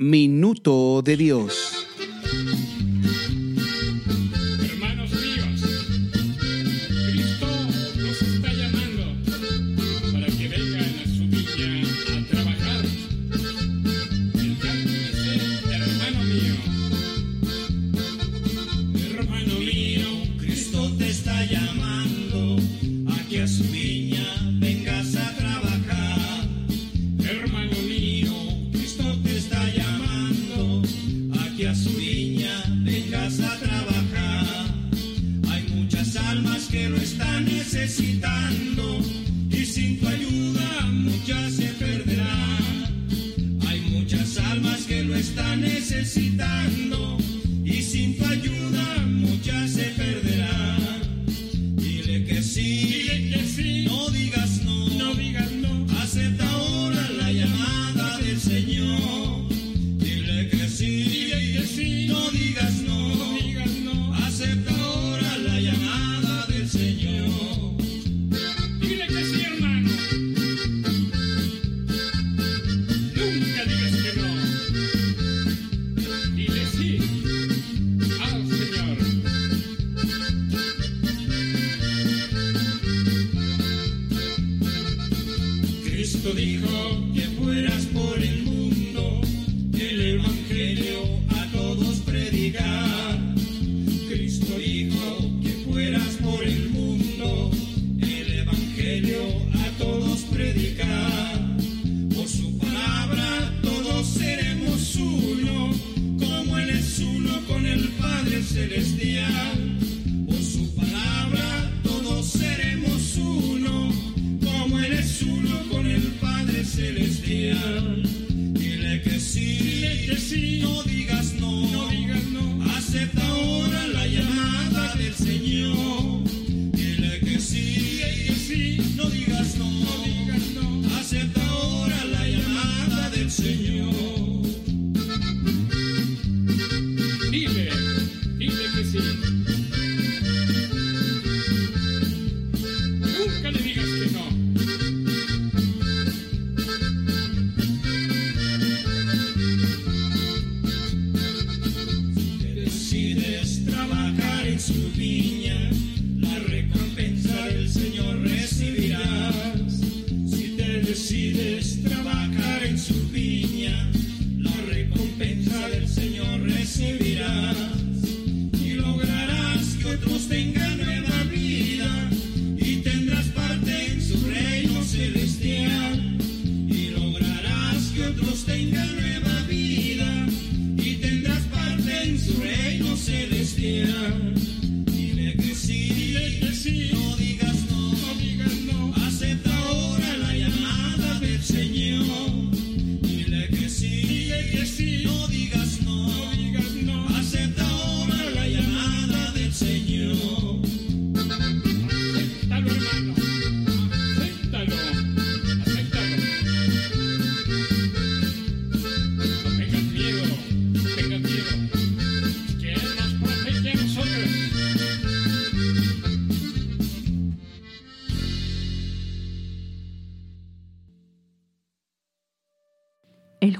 Minuto de Dios. Cristo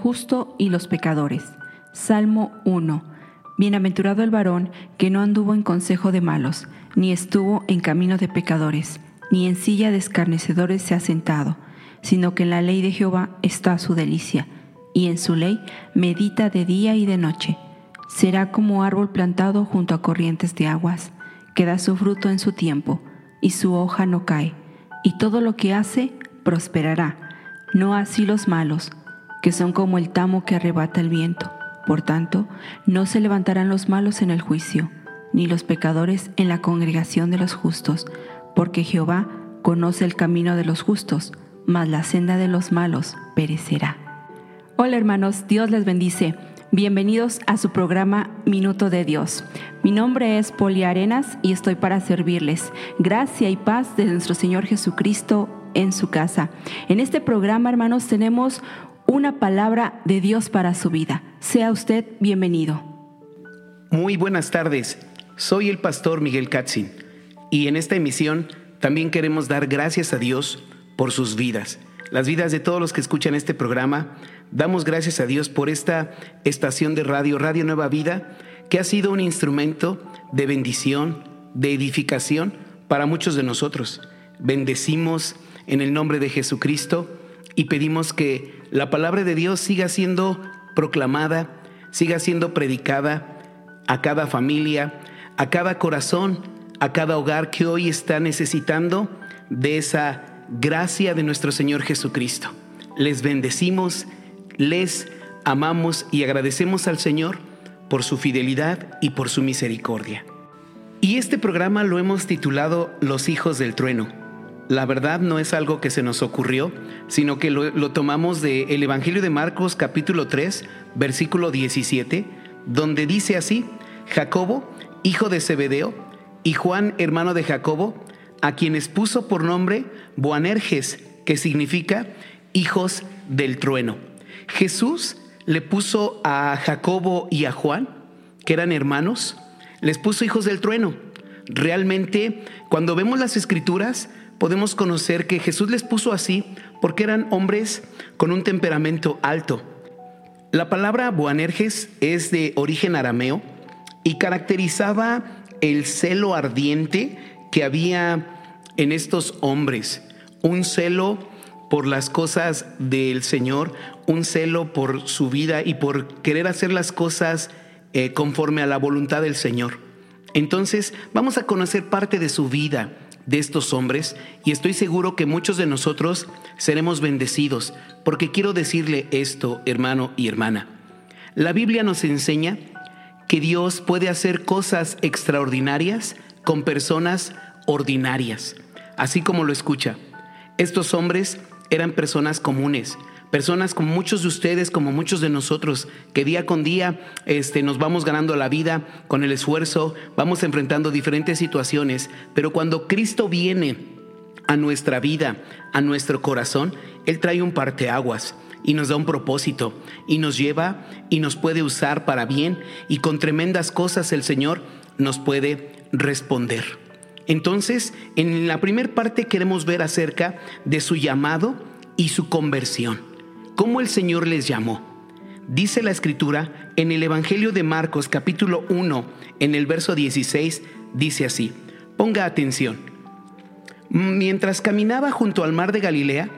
justo y los pecadores. Salmo 1. Bienaventurado el varón que no anduvo en consejo de malos, ni estuvo en camino de pecadores, ni en silla de escarnecedores se ha sentado, sino que en la ley de Jehová está su delicia, y en su ley medita de día y de noche. Será como árbol plantado junto a corrientes de aguas, que da su fruto en su tiempo, y su hoja no cae, y todo lo que hace prosperará. No así los malos, que son como el tamo que arrebata el viento. Por tanto, no se levantarán los malos en el juicio, ni los pecadores en la congregación de los justos, porque Jehová conoce el camino de los justos, mas la senda de los malos perecerá. Hola hermanos, Dios les bendice. Bienvenidos a su programa Minuto de Dios. Mi nombre es Poli Arenas y estoy para servirles. Gracia y paz de nuestro Señor Jesucristo en su casa. En este programa, hermanos, tenemos una palabra de Dios para su vida. Sea usted bienvenido. Muy buenas tardes, soy el pastor Miguel Katzin y en esta emisión también queremos dar gracias a Dios por sus vidas, las vidas de todos los que escuchan este programa. Damos gracias a Dios por esta estación de radio, Radio Nueva Vida, que ha sido un instrumento de bendición, de edificación para muchos de nosotros. Bendecimos en el nombre de Jesucristo y pedimos que la palabra de Dios siga siendo proclamada, siga siendo predicada a cada familia, a cada corazón, a cada hogar que hoy está necesitando de esa gracia de nuestro Señor Jesucristo. Les bendecimos, les amamos y agradecemos al Señor por su fidelidad y por su misericordia. Y este programa lo hemos titulado Los hijos del trueno. La verdad no es algo que se nos ocurrió, sino que lo, tomamos del el Evangelio de Marcos capítulo 3, versículo 17, donde dice así, Jacobo, hijo de Zebedeo, y Juan, hermano de Jacobo, a quienes puso por nombre Boanerges, que significa hijos del trueno. Jesús le puso a Jacobo y a Juan, que eran hermanos, les puso hijos del trueno. Realmente, cuando vemos las escrituras, podemos conocer que Jesús les puso así porque eran hombres con un temperamento alto. La palabra Boanerges es de origen arameo y caracterizaba el celo ardiente que había en estos hombres, un celo por las cosas del Señor, un celo por su vida y por querer hacer las cosas eh, conforme a la voluntad del Señor. Entonces vamos a conocer parte de su vida de estos hombres y estoy seguro que muchos de nosotros seremos bendecidos, porque quiero decirle esto, hermano y hermana. La Biblia nos enseña que Dios puede hacer cosas extraordinarias con personas ordinarias, así como lo escucha. Estos hombres eran personas comunes, personas como muchos de ustedes, como muchos de nosotros, que día con día este, nos vamos ganando la vida con el esfuerzo, vamos enfrentando diferentes situaciones, pero cuando Cristo viene a nuestra vida, a nuestro corazón, Él trae un parteaguas y nos da un propósito y nos lleva y nos puede usar para bien y con tremendas cosas el Señor nos puede responder. Entonces, en la primera parte queremos ver acerca de su llamado y su conversión. ¿Cómo el Señor les llamó? Dice la escritura en el Evangelio de Marcos capítulo 1, en el verso 16, dice así, ponga atención. Mientras caminaba junto al mar de Galilea,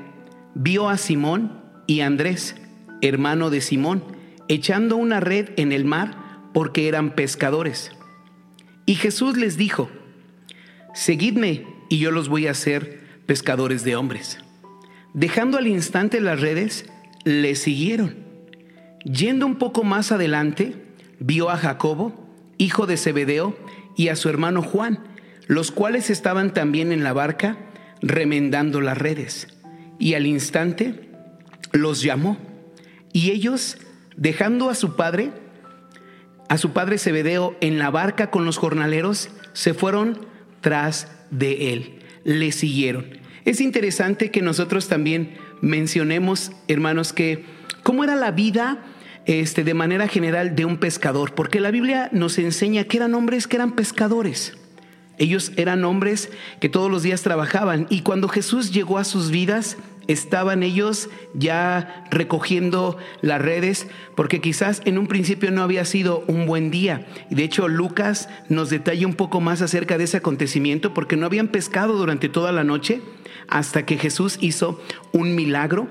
vio a Simón y Andrés, hermano de Simón, echando una red en el mar porque eran pescadores. Y Jesús les dijo, Seguidme y yo los voy a hacer pescadores de hombres. Dejando al instante las redes, le siguieron. Yendo un poco más adelante, vio a Jacobo, hijo de Zebedeo, y a su hermano Juan, los cuales estaban también en la barca remendando las redes. Y al instante los llamó. Y ellos, dejando a su padre, a su padre Zebedeo en la barca con los jornaleros, se fueron tras de él, le siguieron. Es interesante que nosotros también mencionemos, hermanos, que cómo era la vida este, de manera general de un pescador, porque la Biblia nos enseña que eran hombres que eran pescadores. Ellos eran hombres que todos los días trabajaban y cuando Jesús llegó a sus vidas, estaban ellos ya recogiendo las redes, porque quizás en un principio no había sido un buen día. Y de hecho Lucas nos detalla un poco más acerca de ese acontecimiento, porque no habían pescado durante toda la noche hasta que Jesús hizo un milagro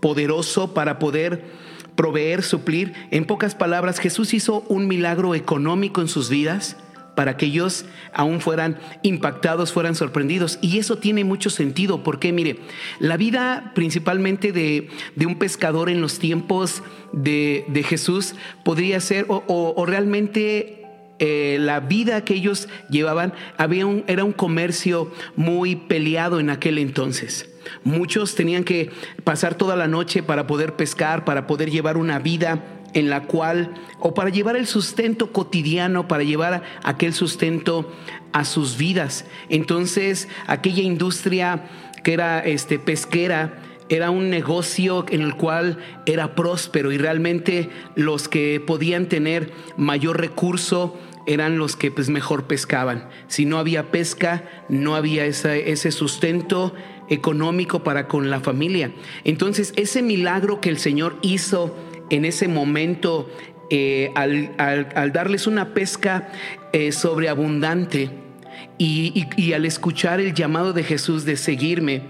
poderoso para poder proveer, suplir. En pocas palabras, Jesús hizo un milagro económico en sus vidas para que ellos aún fueran impactados, fueran sorprendidos. Y eso tiene mucho sentido, porque mire, la vida principalmente de, un pescador en los tiempos de, Jesús podría ser, o, realmente eh, la vida que ellos llevaban había un, era un comercio muy peleado en aquel entonces. Muchos tenían que pasar toda la noche para poder pescar, para poder llevar una vida en la cual, o para llevar el sustento cotidiano, para llevar aquel sustento a sus vidas. Entonces, aquella industria que era este, pesquera, era un negocio en el cual era próspero y realmente los que podían tener mayor recurso eran los que pues mejor pescaban. Si no había pesca, no había ese sustento económico para con la familia. Entonces ese milagro que el Señor hizo en ese momento eh, al, darles una pesca eh, sobreabundante. Y al escuchar el llamado de Jesús de seguirme,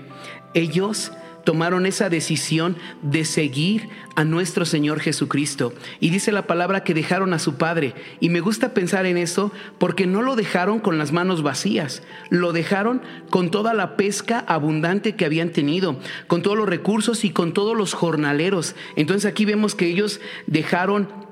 ellos tomaron esa decisión de seguir a nuestro Señor Jesucristo. Y dice la palabra que dejaron a su Padre. Y me gusta pensar en eso porque no lo dejaron con las manos vacías, lo dejaron con toda la pesca abundante que habían tenido, con todos los recursos y con todos los jornaleros. Entonces aquí vemos que ellos dejaron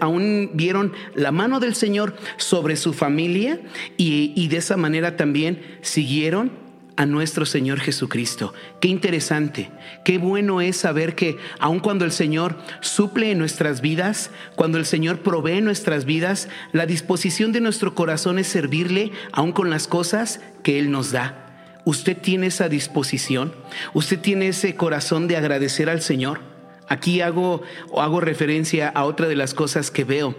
aún vieron la mano del Señor sobre su familia y, y de esa manera también siguieron a nuestro Señor Jesucristo. Qué interesante, qué bueno es saber que aun cuando el Señor suple en nuestras vidas, cuando el Señor provee nuestras vidas, la disposición de nuestro corazón es servirle aun con las cosas que Él nos da. ¿Usted tiene esa disposición? ¿Usted tiene ese corazón de agradecer al Señor? Aquí hago, hago referencia a otra de las cosas que veo.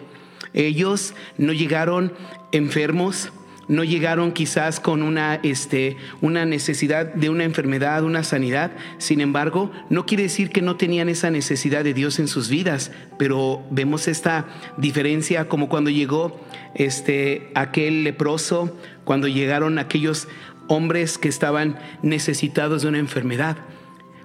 Ellos no llegaron enfermos, no llegaron quizás con una, este, una necesidad de una enfermedad, una sanidad. Sin embargo, no quiere decir que no tenían esa necesidad de Dios en sus vidas, pero vemos esta diferencia como cuando llegó este, aquel leproso, cuando llegaron aquellos hombres que estaban necesitados de una enfermedad.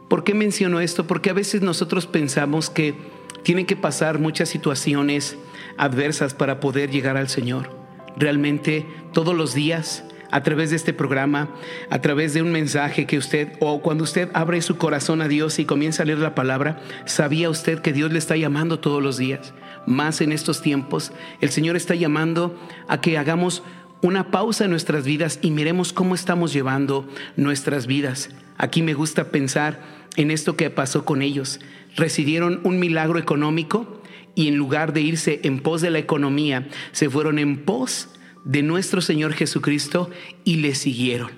¿Por qué menciono esto? Porque a veces nosotros pensamos que tienen que pasar muchas situaciones adversas para poder llegar al Señor realmente todos los días a través de este programa, a través de un mensaje que usted, o cuando usted abre su corazón a Dios y comienza a leer la palabra, ¿sabía usted que Dios le está llamando todos los días? Más en estos tiempos, el Señor está llamando a que hagamos una pausa en nuestras vidas y miremos cómo estamos llevando nuestras vidas. Aquí me gusta pensar en esto que pasó con ellos. Recibieron un milagro económico, y en lugar de irse en pos de la economía, se fueron en pos de nuestro Señor Jesucristo y le siguieron.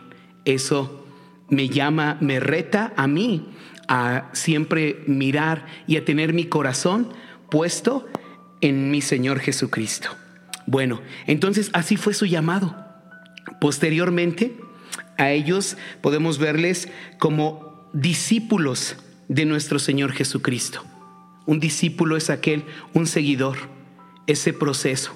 Eso me llama, me reta a mí a siempre mirar y a tener mi corazón puesto en mi Señor Jesucristo. Bueno, entonces así fue su llamado. Posteriormente, a ellos podemos verles como discípulos de nuestro Señor Jesucristo. Un discípulo es aquel, un seguidor, ese proceso,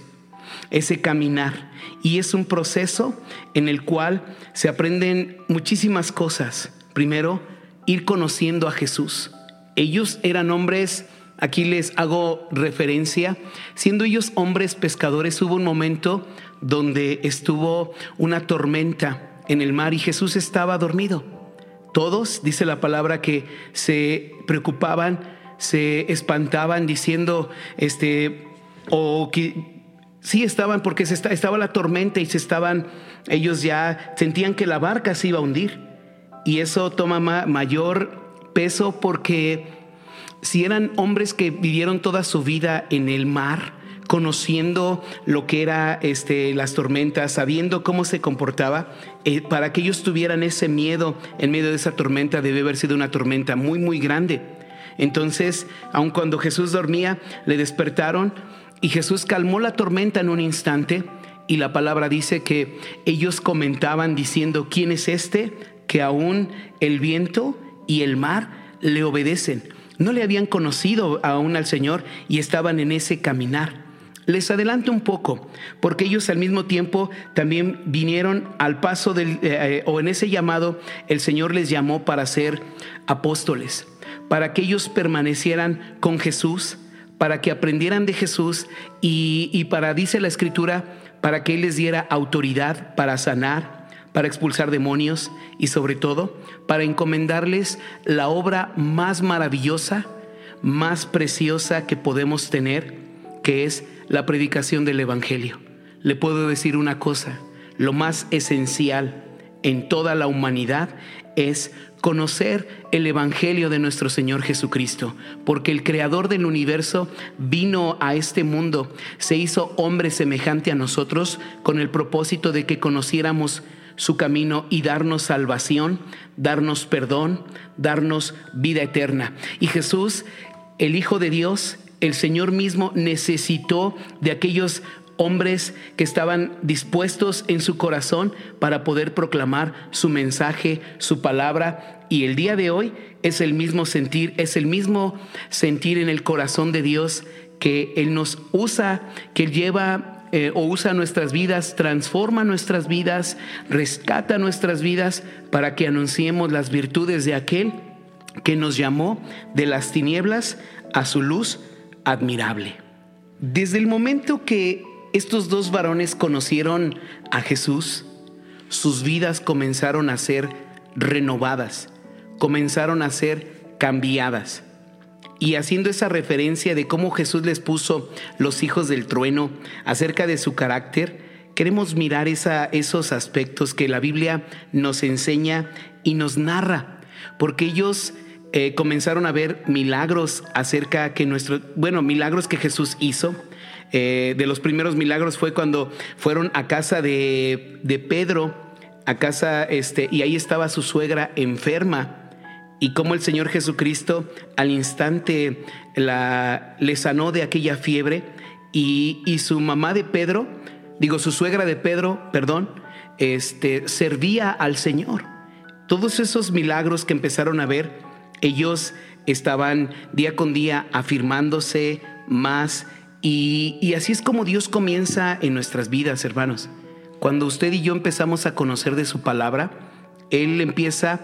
ese caminar. Y es un proceso en el cual se aprenden muchísimas cosas. Primero, ir conociendo a Jesús. Ellos eran hombres, aquí les hago referencia, siendo ellos hombres pescadores, hubo un momento donde estuvo una tormenta en el mar y Jesús estaba dormido. Todos, dice la palabra, que se preocupaban se espantaban diciendo, este, o que sí estaban porque se estaba la tormenta y se estaban, ellos ya sentían que la barca se iba a hundir. Y eso toma mayor peso porque si eran hombres que vivieron toda su vida en el mar, conociendo lo que era este, las tormentas, sabiendo cómo se comportaba, eh, para que ellos tuvieran ese miedo en medio de esa tormenta, debe haber sido una tormenta muy, muy grande. Entonces, aun cuando Jesús dormía, le despertaron y Jesús calmó la tormenta en un instante y la palabra dice que ellos comentaban diciendo, ¿quién es este que aún el viento y el mar le obedecen? No le habían conocido aún al Señor y estaban en ese caminar. Les adelanto un poco, porque ellos al mismo tiempo también vinieron al paso del, eh, eh, o en ese llamado, el Señor les llamó para ser apóstoles para que ellos permanecieran con Jesús, para que aprendieran de Jesús y, para, dice la escritura, para que Él les diera autoridad para sanar, para expulsar demonios y sobre todo para encomendarles la obra más maravillosa, más preciosa que podemos tener, que es la predicación del Evangelio. le puedo decir una cosa, lo más esencial en toda la humanidad es conocer el Evangelio de nuestro Señor Jesucristo, porque el Creador del universo vino a este mundo, se hizo hombre semejante a nosotros con el propósito de que conociéramos su camino y darnos salvación, darnos perdón, darnos vida eterna. Y Jesús, el Hijo de Dios, el Señor mismo necesitó de aquellos hombres que estaban dispuestos en su corazón para poder proclamar su mensaje, su palabra. Y el día de hoy es el mismo sentir, es el mismo sentir en el corazón de Dios que Él nos usa, que Él lleva eh, o usa nuestras vidas, transforma nuestras vidas, rescata nuestras vidas para que anunciemos las virtudes de aquel que nos llamó de las tinieblas a su luz admirable. Desde el momento que estos dos varones conocieron a Jesús, sus vidas comenzaron a ser renovadas, comenzaron a ser cambiadas. Y haciendo esa referencia de cómo Jesús les puso los hijos del trueno acerca de su carácter, queremos mirar esa, esos aspectos que la Biblia nos enseña y nos narra, porque ellos eh, comenzaron a ver milagros acerca que nuestro, bueno, milagros que Jesús hizo, eh, de los primeros milagros fue cuando fueron a casa de, de Pedro, a casa, este, y ahí estaba su suegra enferma y cómo el Señor Jesucristo al instante la, le sanó de aquella fiebre y, y, su mamá de Pedro, digo su suegra de Pedro, perdón, este, servía al Señor. Todos esos milagros que empezaron a ver, ellos estaban día con día afirmándose más y, así es como Dios comienza en nuestras vidas, hermanos. Cuando usted y yo empezamos a conocer de su palabra, Él empieza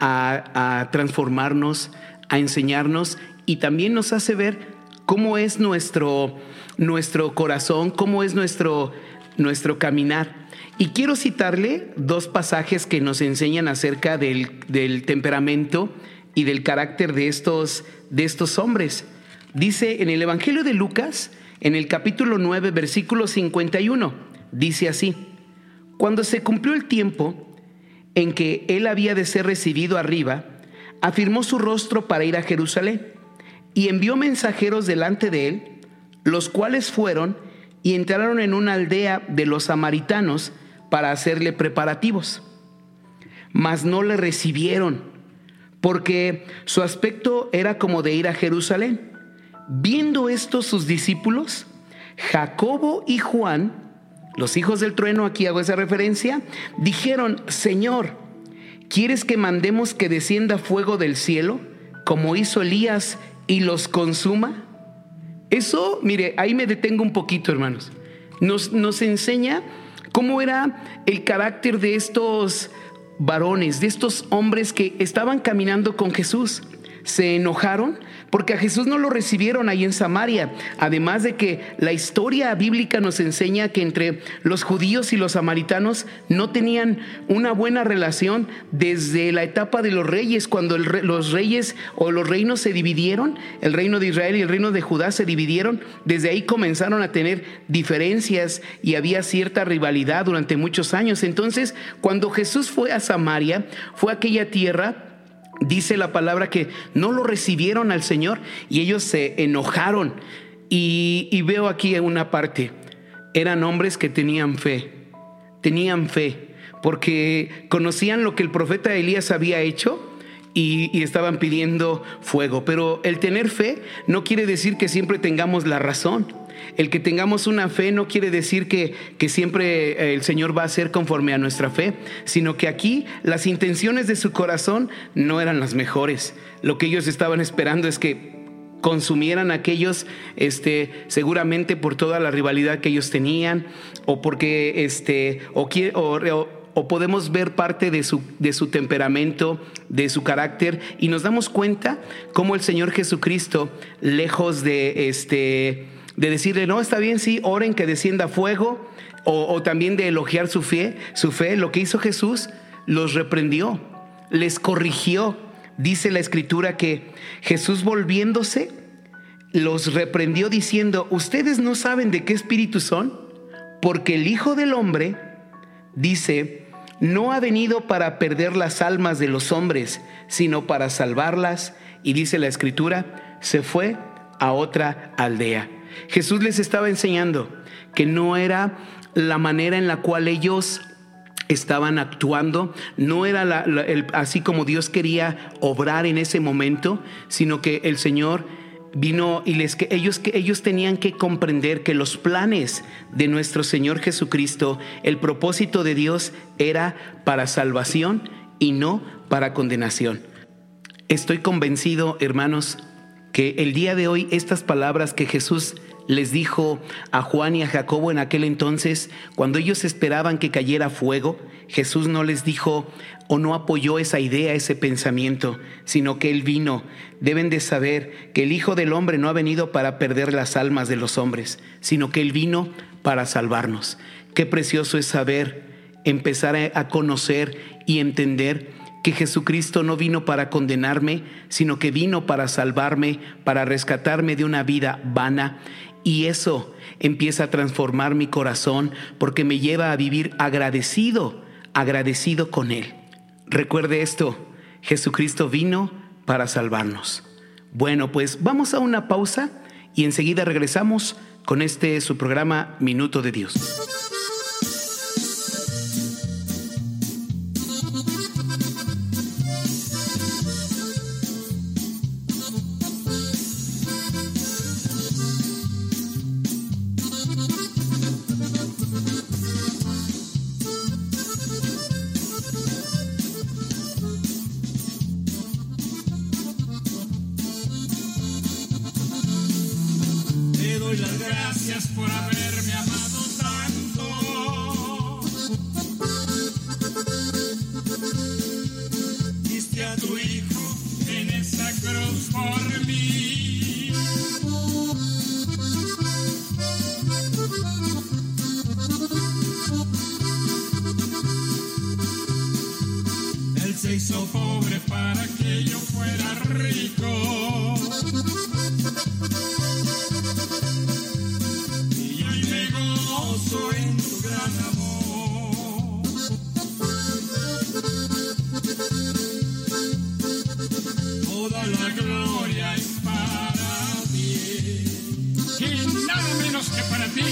a, transformarnos, a enseñarnos y también nos hace ver cómo es nuestro, nuestro corazón, cómo es nuestro, nuestro caminar. Y quiero citarle dos pasajes que nos enseñan acerca del, del temperamento y del carácter de estos, de estos hombres. Dice en el Evangelio de Lucas, en el capítulo 9, versículo 51, dice así, cuando se cumplió el tiempo en que él había de ser recibido arriba, afirmó su rostro para ir a Jerusalén y envió mensajeros delante de él, los cuales fueron y entraron en una aldea de los samaritanos para hacerle preparativos. Mas no le recibieron, porque su aspecto era como de ir a Jerusalén Viendo esto sus discípulos, Jacobo y Juan, los hijos del trueno, aquí hago esa referencia, dijeron, Señor, ¿quieres que mandemos que descienda fuego del cielo, como hizo Elías, y los consuma? Eso, mire, ahí me detengo un poquito, hermanos. Nos, nos enseña cómo era el carácter de estos varones, de estos hombres que estaban caminando con Jesús. Se enojaron porque a Jesús no lo recibieron ahí en Samaria. Además de que la historia bíblica nos enseña que entre los judíos y los samaritanos no tenían una buena relación desde la etapa de los reyes, cuando los reyes o los reinos se dividieron, el reino de Israel y el reino de Judá se dividieron, desde ahí comenzaron a tener diferencias y había cierta rivalidad durante muchos años. Entonces, cuando Jesús fue a Samaria, fue a aquella tierra dice la palabra que no lo recibieron al Señor y ellos se enojaron. Y, veo aquí en una parte, eran hombres que tenían fe, tenían fe, porque conocían lo que el profeta Elías había hecho y, y, estaban pidiendo fuego. Pero el tener fe no quiere decir que siempre tengamos la razón. El que tengamos una fe no quiere decir que, que siempre eh, el Señor va a ser conforme a nuestra fe, sino que aquí las intenciones de su corazón no eran las mejores. Lo que ellos estaban esperando es que consumieran aquellos, este, seguramente por toda la rivalidad que ellos tenían, o porque, este, o, podemos ver parte de su, de su temperamento, de su carácter, y nos damos cuenta cómo el Señor Jesucristo, lejos de este de decirle, no, está bien, sí, oren que descienda fuego, o, también de elogiar su fe, su fe, lo que hizo Jesús, los reprendió, les corrigió. Dice la escritura que Jesús volviéndose, los reprendió diciendo, ustedes no saben de qué espíritu son, porque el Hijo del Hombre, dice, no ha venido para perder las almas de los hombres, sino para salvarlas. Y dice la escritura, se fue a otra aldea. Jesús les estaba enseñando que no era la manera en la cual ellos estaban actuando, no era así como Dios quería obrar en ese momento, sino que el Señor vino y les que ellos que ellos tenían que comprender que los planes de nuestro Señor Jesucristo, el propósito de Dios era para salvación y no para condenación. Estoy convencido, hermanos, que el día de hoy estas palabras que Jesús les dijo a Juan y a Jacobo en aquel entonces, cuando ellos esperaban que cayera fuego, Jesús no les dijo o no apoyó esa idea, ese pensamiento, sino que Él vino. Deben de saber que el Hijo del Hombre no ha venido para perder las almas de los hombres, sino que Él vino para salvarnos. Qué precioso es saber, empezar a conocer y entender que Jesucristo no vino para condenarme, sino que vino para salvarme, para rescatarme de una vida vana y eso empieza a transformar mi corazón porque me lleva a vivir agradecido, agradecido con Él. Recuerde esto, Jesucristo vino para salvarnos. Bueno, pues vamos a una pausa y enseguida regresamos con este su programa Minuto de Dios. Hizo pobre para que yo fuera rico. Y hoy me gozo en tu gran amor. Toda la gloria es para ti. Y nada menos que para ti.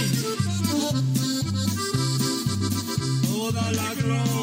Toda la gloria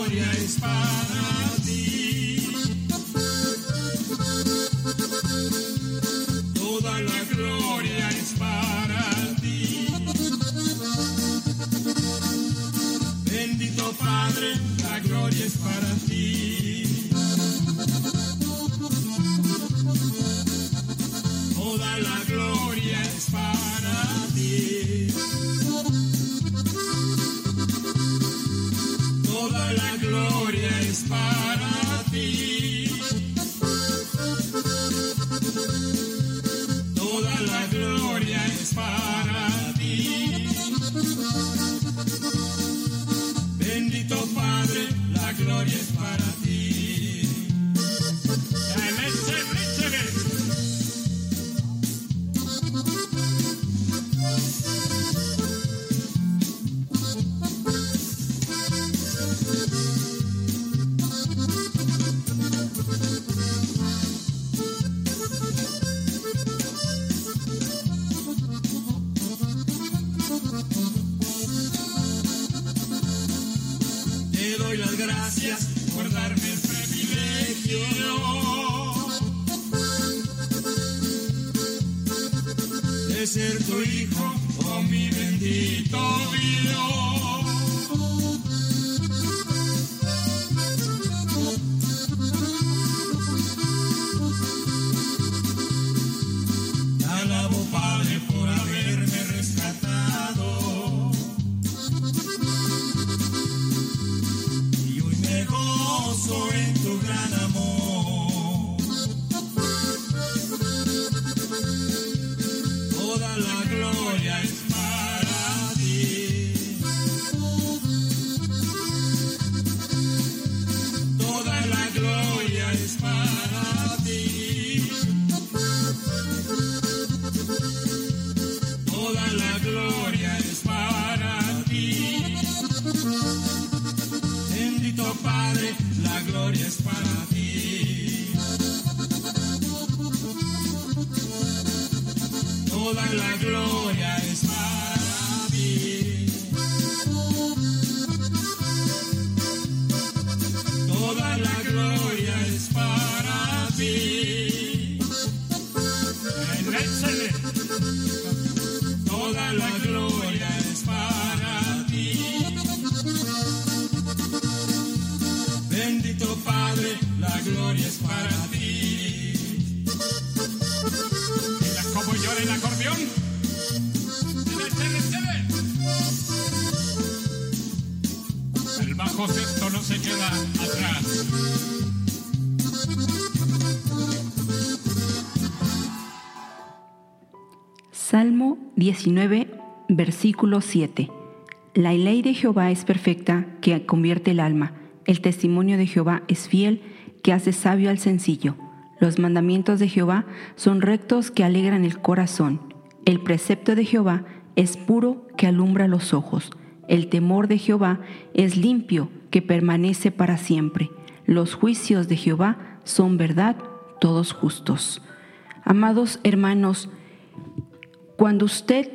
19, versículo 7. La ley de Jehová es perfecta, que convierte el alma. El testimonio de Jehová es fiel, que hace sabio al sencillo. Los mandamientos de Jehová son rectos, que alegran el corazón. El precepto de Jehová es puro, que alumbra los ojos. El temor de Jehová es limpio, que permanece para siempre. Los juicios de Jehová son verdad, todos justos. Amados hermanos, cuando usted,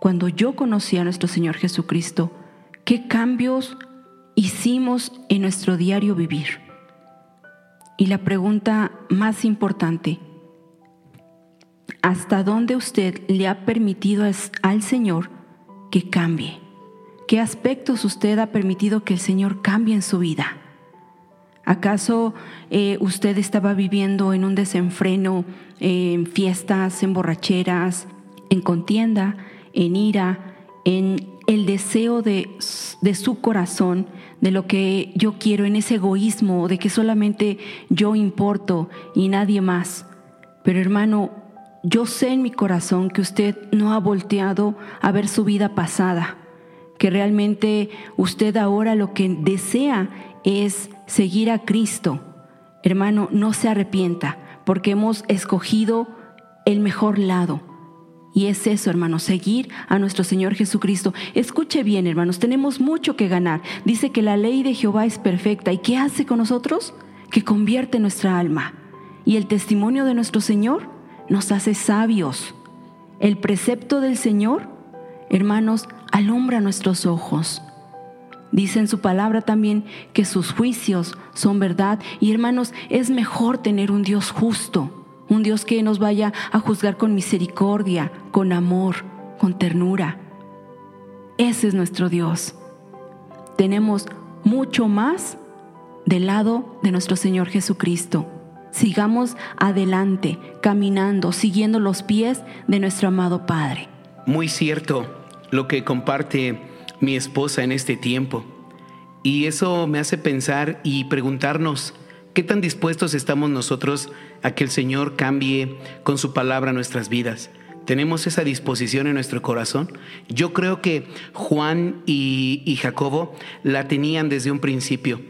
cuando yo conocí a nuestro Señor Jesucristo, ¿qué cambios hicimos en nuestro diario vivir? Y la pregunta más importante, ¿hasta dónde usted le ha permitido al Señor que cambie? ¿Qué aspectos usted ha permitido que el Señor cambie en su vida? ¿Acaso eh, usted estaba viviendo en un desenfreno, eh, en fiestas, en borracheras, en contienda, en ira, en el deseo de, de su corazón, de lo que yo quiero, en ese egoísmo, de que solamente yo importo y nadie más? Pero hermano, yo sé en mi corazón que usted no ha volteado a ver su vida pasada, que realmente usted ahora lo que desea es seguir a Cristo. Hermano, no se arrepienta, porque hemos escogido el mejor lado. Y es eso, hermano, seguir a nuestro Señor Jesucristo. Escuche bien, hermanos, tenemos mucho que ganar. Dice que la ley de Jehová es perfecta. ¿Y qué hace con nosotros? Que convierte nuestra alma. Y el testimonio de nuestro Señor nos hace sabios. El precepto del Señor, hermanos, alumbra nuestros ojos. Dice en su palabra también que sus juicios son verdad. Y hermanos, es mejor tener un Dios justo, un Dios que nos vaya a juzgar con misericordia, con amor, con ternura. Ese es nuestro Dios. Tenemos mucho más del lado de nuestro Señor Jesucristo. Sigamos adelante, caminando, siguiendo los pies de nuestro amado Padre. Muy cierto lo que comparte mi esposa en este tiempo. Y eso me hace pensar y preguntarnos, ¿qué tan dispuestos estamos nosotros a que el Señor cambie con su palabra nuestras vidas? ¿Tenemos esa disposición en nuestro corazón? Yo creo que Juan y, Jacobo la tenían desde un principio.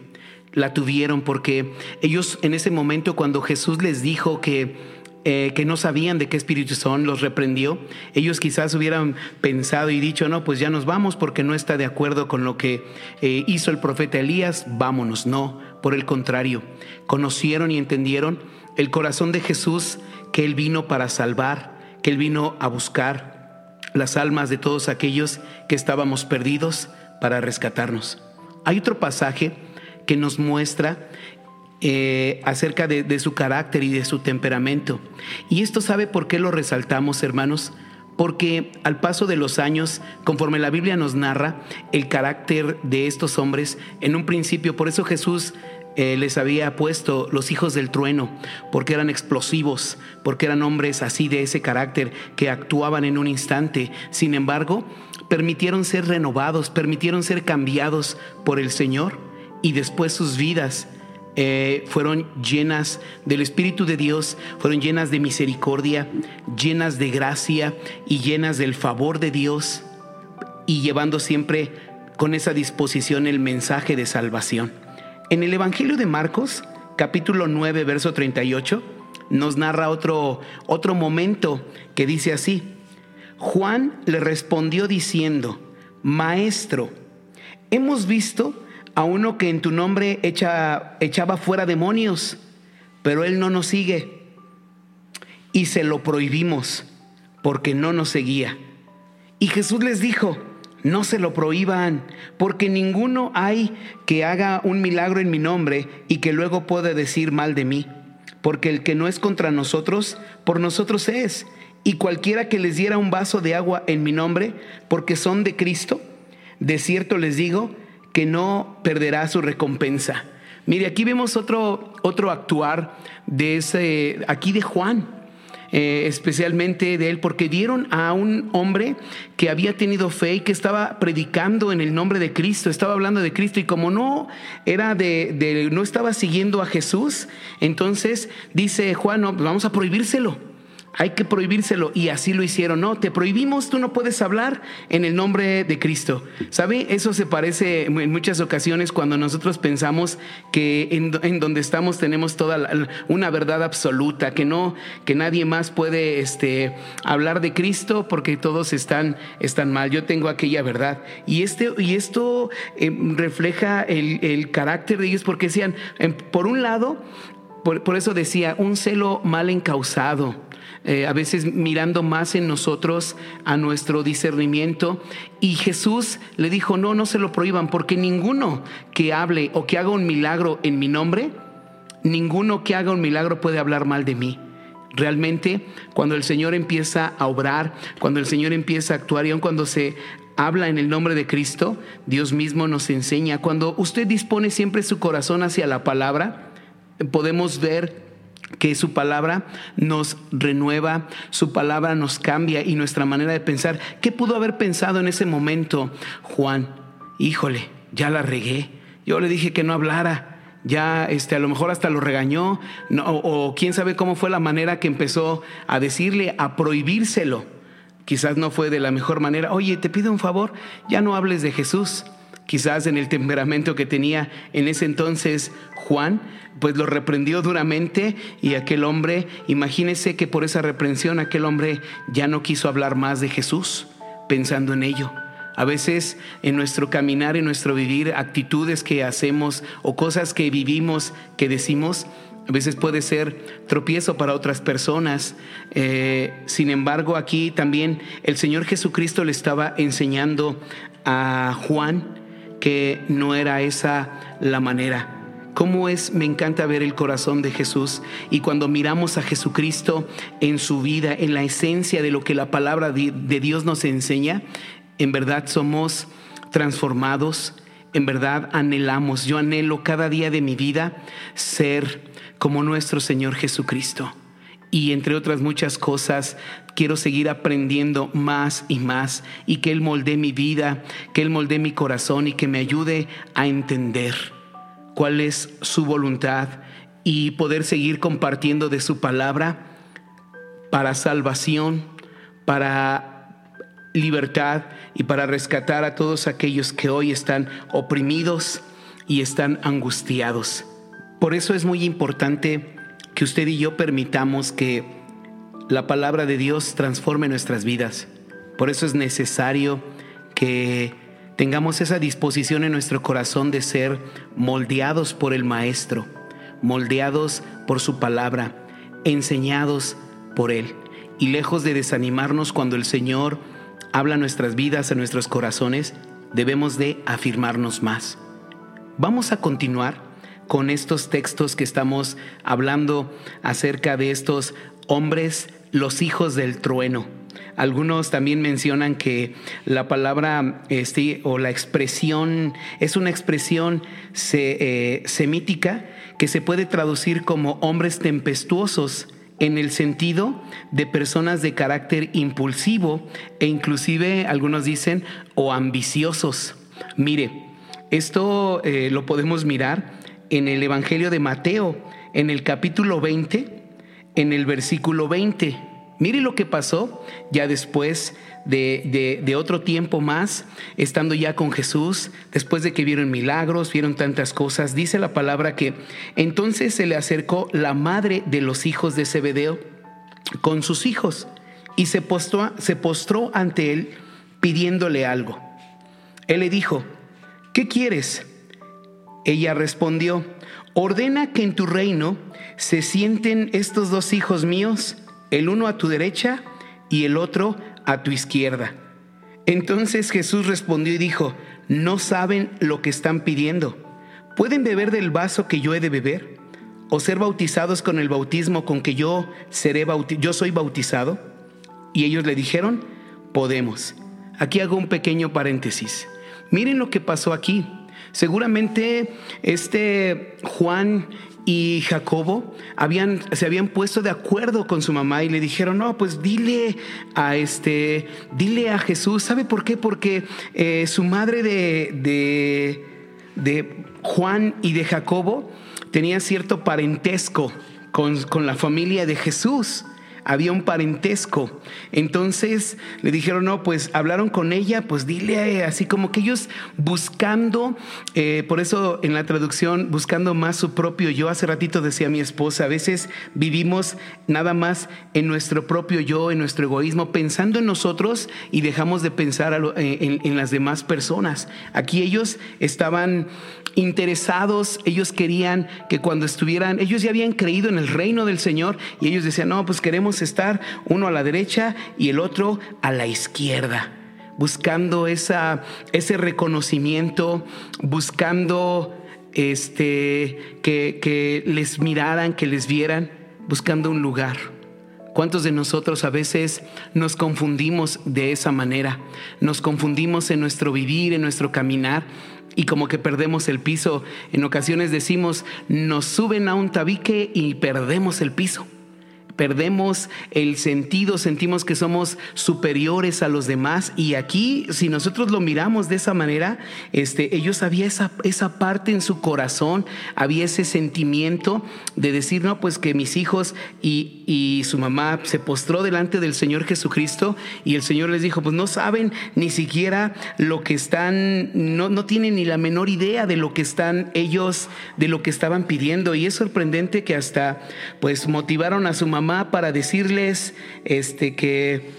La tuvieron porque ellos en ese momento cuando Jesús les dijo que eh, que no sabían de qué espíritu son, los reprendió. Ellos quizás hubieran pensado y dicho, no, pues ya nos vamos porque no está de acuerdo con lo que eh, hizo el profeta Elías, vámonos. No, por el contrario, conocieron y entendieron el corazón de Jesús, que Él vino para salvar, que Él vino a buscar las almas de todos aquellos que estábamos perdidos para rescatarnos. Hay otro pasaje que nos muestra eh, acerca de, de su carácter y de su temperamento. Y esto sabe por qué lo resaltamos, hermanos. Porque al paso de los años, conforme la Biblia nos narra el carácter de estos hombres, en un principio, por eso Jesús eh, les había puesto los hijos del trueno, porque eran explosivos, porque eran hombres así de ese carácter que actuaban en un instante. Sin embargo, permitieron ser renovados, permitieron ser cambiados por el Señor y después sus vidas eh, fueron llenas del Espíritu de Dios, fueron llenas de misericordia, llenas de gracia y llenas del favor de Dios y llevando siempre con esa disposición el mensaje de salvación. En el Evangelio de Marcos, capítulo 9, verso 38, nos narra otro, otro momento que dice así, Juan le respondió diciendo, Maestro, hemos visto a uno que en tu nombre echa, echaba fuera demonios, pero él no nos sigue. Y se lo prohibimos porque no nos seguía. Y Jesús les dijo, no se lo prohíban, porque ninguno hay que haga un milagro en mi nombre y que luego pueda decir mal de mí. Porque el que no es contra nosotros, por nosotros es. Y cualquiera que les diera un vaso de agua en mi nombre, porque son de Cristo, de cierto les digo que no perderá su recompensa. Mire, aquí vemos otro, otro actuar de ese, aquí de Juan. Eh, especialmente de él, porque dieron a un hombre que había tenido fe y que estaba predicando en el nombre de Cristo, estaba hablando de Cristo y como no era de, de no estaba siguiendo a Jesús, entonces dice Juan, no, vamos a prohibírselo hay que prohibírselo y así lo hicieron. No, te prohibimos, tú no puedes hablar en el nombre de Cristo. ¿Sabe? Eso se parece en muchas ocasiones cuando nosotros pensamos que en, donde estamos tenemos toda una verdad absoluta, que no, que nadie más puede este, hablar de Cristo porque todos están, están mal. Yo tengo aquella verdad. Y, este, y esto eh, refleja el, carácter de ellos porque decían, por un lado, por, por eso decía, un celo mal encausado eh, a veces mirando más en nosotros a nuestro discernimiento. Y Jesús le dijo, no, no se lo prohíban, porque ninguno que hable o que haga un milagro en mi nombre, ninguno que haga un milagro puede hablar mal de mí. Realmente, cuando el Señor empieza a obrar, cuando el Señor empieza a actuar y aun cuando se habla en el nombre de Cristo, Dios mismo nos enseña. Cuando usted dispone siempre su corazón hacia la palabra, podemos ver que su palabra nos renueva, su palabra nos cambia y nuestra manera de pensar. ¿Qué pudo haber pensado en ese momento Juan? Híjole, ya la regué. Yo le dije que no hablara. Ya este, a lo mejor hasta lo regañó, o, quién sabe cómo fue la manera que empezó a decirle, a prohibírselo. Quizás no fue de la mejor manera. Oye, te pido un favor, ya no hables de Jesús. Quizás en el temperamento que tenía en ese entonces Juan, pues lo reprendió duramente y aquel hombre, imagínese que por esa reprensión aquel hombre ya no quiso hablar más de Jesús pensando en ello. A veces en nuestro caminar, en nuestro vivir, actitudes que hacemos o cosas que vivimos, que decimos, a veces puede ser tropiezo para otras personas. Eh, sin embargo, aquí también el Señor Jesucristo le estaba enseñando a Juan que no era esa la manera cómo es, me encanta ver el corazón de Jesús y cuando miramos a Jesucristo en su vida, en la esencia de lo que la palabra de Dios nos enseña, en verdad somos transformados, en verdad anhelamos, yo anhelo cada día de mi vida ser como nuestro Señor Jesucristo. Y entre otras muchas cosas, quiero seguir aprendiendo más y más y que Él molde mi vida, que Él molde mi corazón y que me ayude a entender cuál es su voluntad y poder seguir compartiendo de su palabra para salvación, para libertad y para rescatar a todos aquellos que hoy están oprimidos y están angustiados. Por eso es muy importante que usted y yo permitamos que la palabra de Dios transforme nuestras vidas. Por eso es necesario que tengamos esa disposición en nuestro corazón de ser moldeados por el Maestro, moldeados por su palabra, enseñados por Él. Y lejos de desanimarnos cuando el Señor habla nuestras vidas, a nuestros corazones, debemos de afirmarnos más. Vamos a continuar con estos textos que estamos hablando acerca de estos hombres, los hijos del trueno algunos también mencionan que la palabra este, o la expresión es una expresión eh, semítica que se puede traducir como hombres tempestuosos en el sentido de personas de carácter impulsivo e inclusive algunos dicen o ambiciosos. Mire, esto eh, lo podemos mirar en el Evangelio de Mateo, en el capítulo 20, en el versículo 20. Mire lo que pasó ya después de, otro tiempo más, estando ya con Jesús, después de que vieron milagros, vieron tantas cosas. Dice la palabra que entonces se le acercó la madre de los hijos de Zebedeo con sus hijos y se postró, se postró ante él pidiéndole algo. Él le dijo, ¿qué quieres? Ella respondió, ordena que en tu reino se sienten estos dos hijos míos, el uno a tu derecha y el otro a tu izquierda. Entonces Jesús respondió y dijo, no saben lo que están pidiendo. ¿Pueden beber del vaso que yo he de beber? ¿O ser bautizados con el bautismo con que yo, seré bauti- yo soy bautizado? Y ellos le dijeron, podemos. Aquí hago un pequeño paréntesis. Miren lo que pasó aquí. Seguramente este Juan y Jacobo habían, se habían puesto de acuerdo con su mamá y le dijeron, no, pues dile a este, dile a Jesús, ¿sabe por qué? Porque eh, su madre de, de, de Juan y de Jacobo tenía cierto parentesco con, con la familia de Jesús había un parentesco. Entonces le dijeron, no, pues hablaron con ella, pues dile, así como que ellos buscando, eh, por eso en la traducción, buscando más su propio yo, hace ratito decía mi esposa, a veces vivimos nada más en nuestro propio yo, en nuestro egoísmo, pensando en nosotros y dejamos de pensar eh, en las demás personas. Aquí ellos estaban interesados, ellos querían que cuando estuvieran, ellos ya habían creído en el reino del Señor y ellos decían, no, pues queremos estar uno a la derecha y el otro a la izquierda, buscando esa, ese reconocimiento, buscando este, que, que les miraran, que les vieran, buscando un lugar. ¿Cuántos de nosotros a veces nos confundimos de esa manera? Nos confundimos en nuestro vivir, en nuestro caminar y como que perdemos el piso. En ocasiones decimos, nos suben a un tabique y perdemos el piso. Perdemos el sentido, sentimos que somos superiores a los demás. Y aquí, si nosotros lo miramos de esa manera, este, ellos había esa, esa parte en su corazón, había ese sentimiento de decir, no, pues que mis hijos y, y su mamá se postró delante del Señor Jesucristo y el Señor les dijo, pues no saben ni siquiera lo que están, no, no tienen ni la menor idea de lo que están ellos, de lo que estaban pidiendo y es sorprendente que hasta pues motivaron a su mamá para decirles este que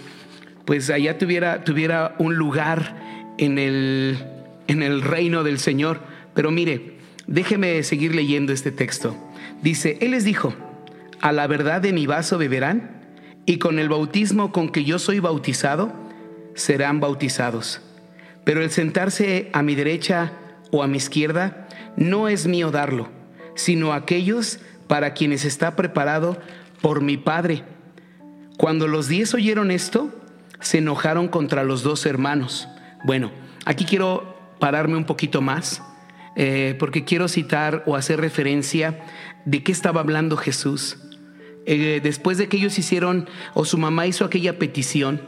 pues allá tuviera, tuviera un lugar en el, en el reino del Señor. Pero mire, déjeme seguir leyendo este texto. Dice, Él les dijo, a la verdad de mi vaso beberán y con el bautismo con que yo soy bautizado serán bautizados. Pero el sentarse a mi derecha o a mi izquierda no es mío darlo, sino aquellos para quienes está preparado por mi Padre. Cuando los diez oyeron esto, se enojaron contra los dos hermanos. Bueno, aquí quiero pararme un poquito más, eh, porque quiero citar o hacer referencia de qué estaba hablando Jesús. Eh, después de que ellos hicieron, o su mamá hizo aquella petición,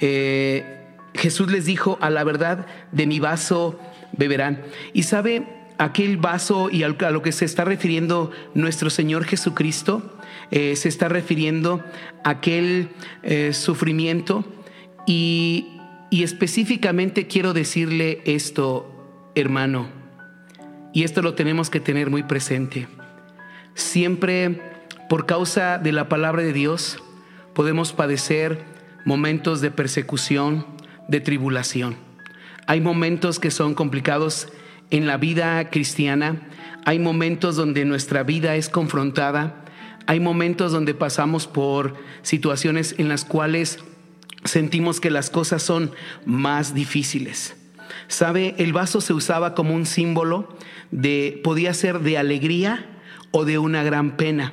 eh, Jesús les dijo, a la verdad de mi vaso beberán. Y sabe, aquel vaso y a lo que se está refiriendo nuestro Señor Jesucristo, eh, se está refiriendo a aquel eh, sufrimiento y, y específicamente quiero decirle esto, hermano, y esto lo tenemos que tener muy presente. Siempre por causa de la palabra de Dios podemos padecer momentos de persecución, de tribulación. Hay momentos que son complicados en la vida cristiana, hay momentos donde nuestra vida es confrontada, hay momentos donde pasamos por situaciones en las cuales sentimos que las cosas son más difíciles. ¿Sabe? El vaso se usaba como un símbolo de, podía ser de alegría o de una gran pena.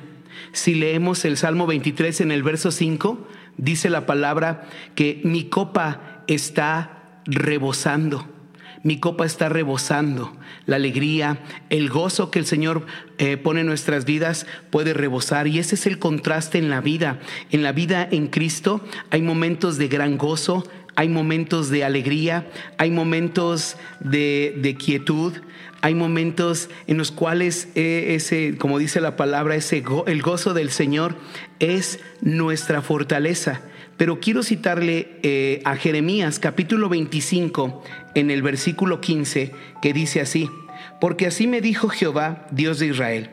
Si leemos el Salmo 23 en el verso 5, dice la palabra que mi copa está rebosando. Mi copa está rebosando. La alegría, el gozo que el Señor eh, pone en nuestras vidas puede rebosar. Y ese es el contraste en la vida. En la vida en Cristo hay momentos de gran gozo, hay momentos de alegría, hay momentos de, de quietud, hay momentos en los cuales eh, ese, como dice la palabra, ese go, el gozo del Señor es nuestra fortaleza. Pero quiero citarle eh, a Jeremías capítulo 25 en el versículo 15 que dice así, porque así me dijo Jehová, Dios de Israel,